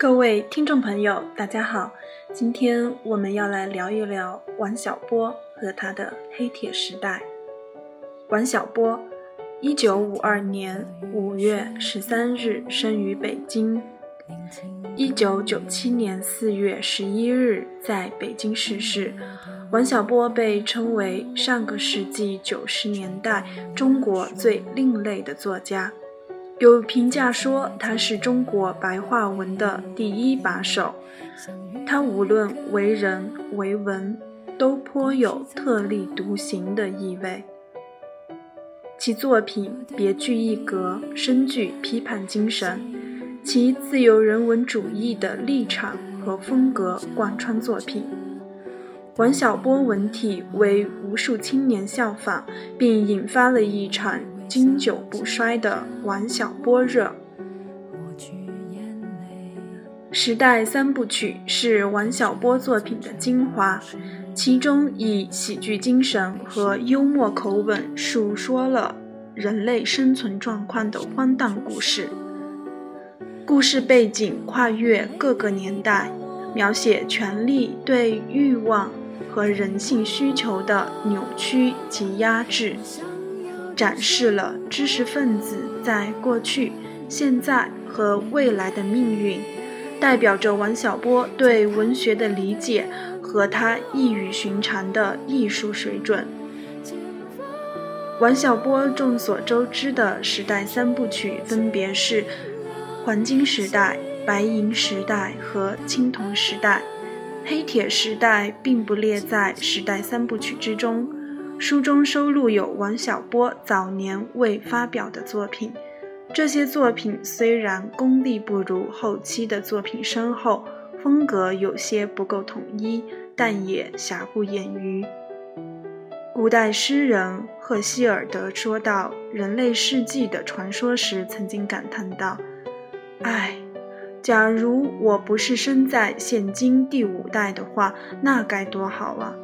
各位听众朋友，大家好，今天我们要来聊一聊王小波和他的黑铁时代。王小波，一九五二年五月十三日生于北京，一九九七年四月十一日在北京逝世。王小波被称为上个世纪九十年代中国最另类的作家。有评价说他是中国白话文的第一把手，他无论为人为文，都颇有特立独行的意味。其作品别具一格，深具批判精神，其自由人文主义的立场和风格贯穿作品。王小波文体为无数青年效仿，并引发了一场。经久不衰的王小波热，《时代三部曲》是王小波作品的精华，其中以喜剧精神和幽默口吻述说了人类生存状况的荒诞故事。故事背景跨越各个年代，描写权力对欲望和人性需求的扭曲及压制。展示了知识分子在过去、现在和未来的命运，代表着王小波对文学的理解和他异于寻常的艺术水准。王小波众所周知的时代三部曲分别是黄金时代、白银时代和青铜时代，黑铁时代并不列在时代三部曲之中。书中收录有王小波早年未发表的作品，这些作品虽然功力不如后期的作品深厚，风格有些不够统一，但也瑕不掩瑜。古代诗人赫西尔德说到人类世纪的传说时，曾经感叹道：“唉，假如我不是生在现今第五代的话，那该多好啊！”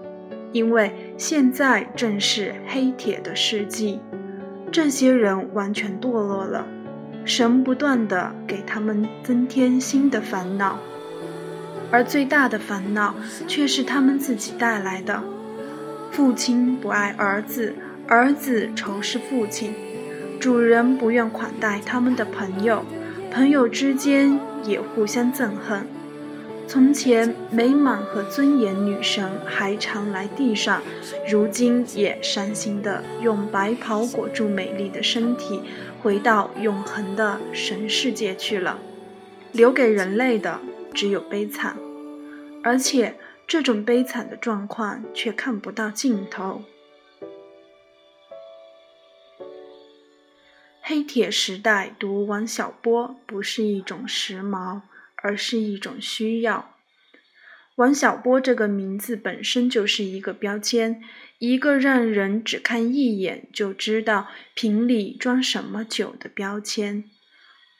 因为现在正是黑铁的世纪，这些人完全堕落了，神不断的给他们增添新的烦恼，而最大的烦恼却是他们自己带来的。父亲不爱儿子，儿子仇视父亲，主人不愿款待他们的朋友，朋友之间也互相憎恨。从前美满和尊严女神还常来地上，如今也伤心的用白袍裹住美丽的身体，回到永恒的神世界去了。留给人类的只有悲惨，而且这种悲惨的状况却看不到尽头。黑铁时代读王小波不是一种时髦。而是一种需要。王小波这个名字本身就是一个标签，一个让人只看一眼就知道瓶里装什么酒的标签。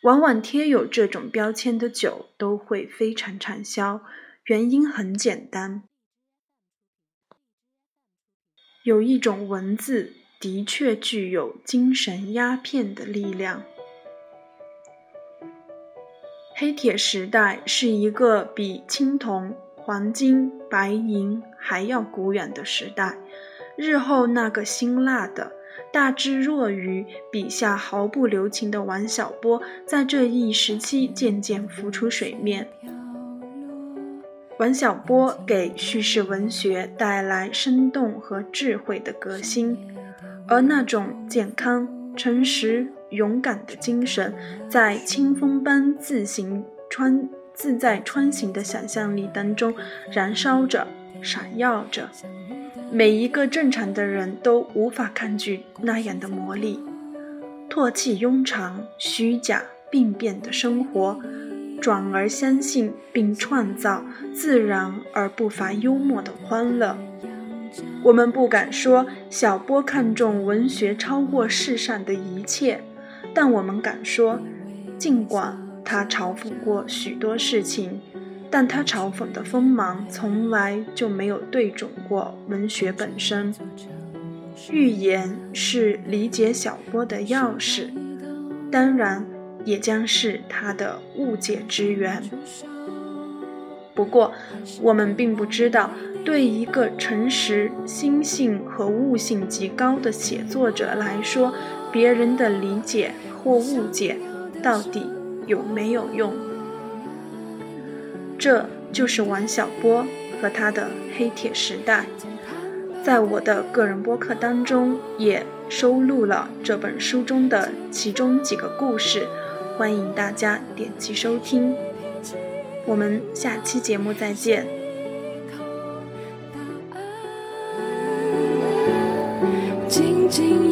往往贴有这种标签的酒都会非常畅销，原因很简单：有一种文字的确具有精神鸦片的力量。黑铁时代是一个比青铜、黄金、白银还要古远的时代。日后那个辛辣的、大智若愚、笔下毫不留情的王小波，在这一时期渐渐浮出水面。王小波给叙事文学带来生动和智慧的革新，而那种健康、诚实。勇敢的精神，在清风般自行穿自在穿行的想象力当中燃烧着、闪耀着。每一个正常的人都无法抗拒那样的魔力。唾弃庸常、虚假、病变的生活，转而相信并创造自然而不乏幽默的欢乐。我们不敢说小波看重文学超过世上的一切。但我们敢说，尽管他嘲讽过许多事情，但他嘲讽的锋芒从来就没有对准过文学本身。预言是理解小波的钥匙，当然，也将是他的误解之源。不过，我们并不知道，对一个诚实、心性和悟性极高的写作者来说，别人的理解或误解到底有没有用。这就是王小波和他的《黑铁时代》。在我的个人播客当中，也收录了这本书中的其中几个故事，欢迎大家点击收听。我们下期节目再见。紧紧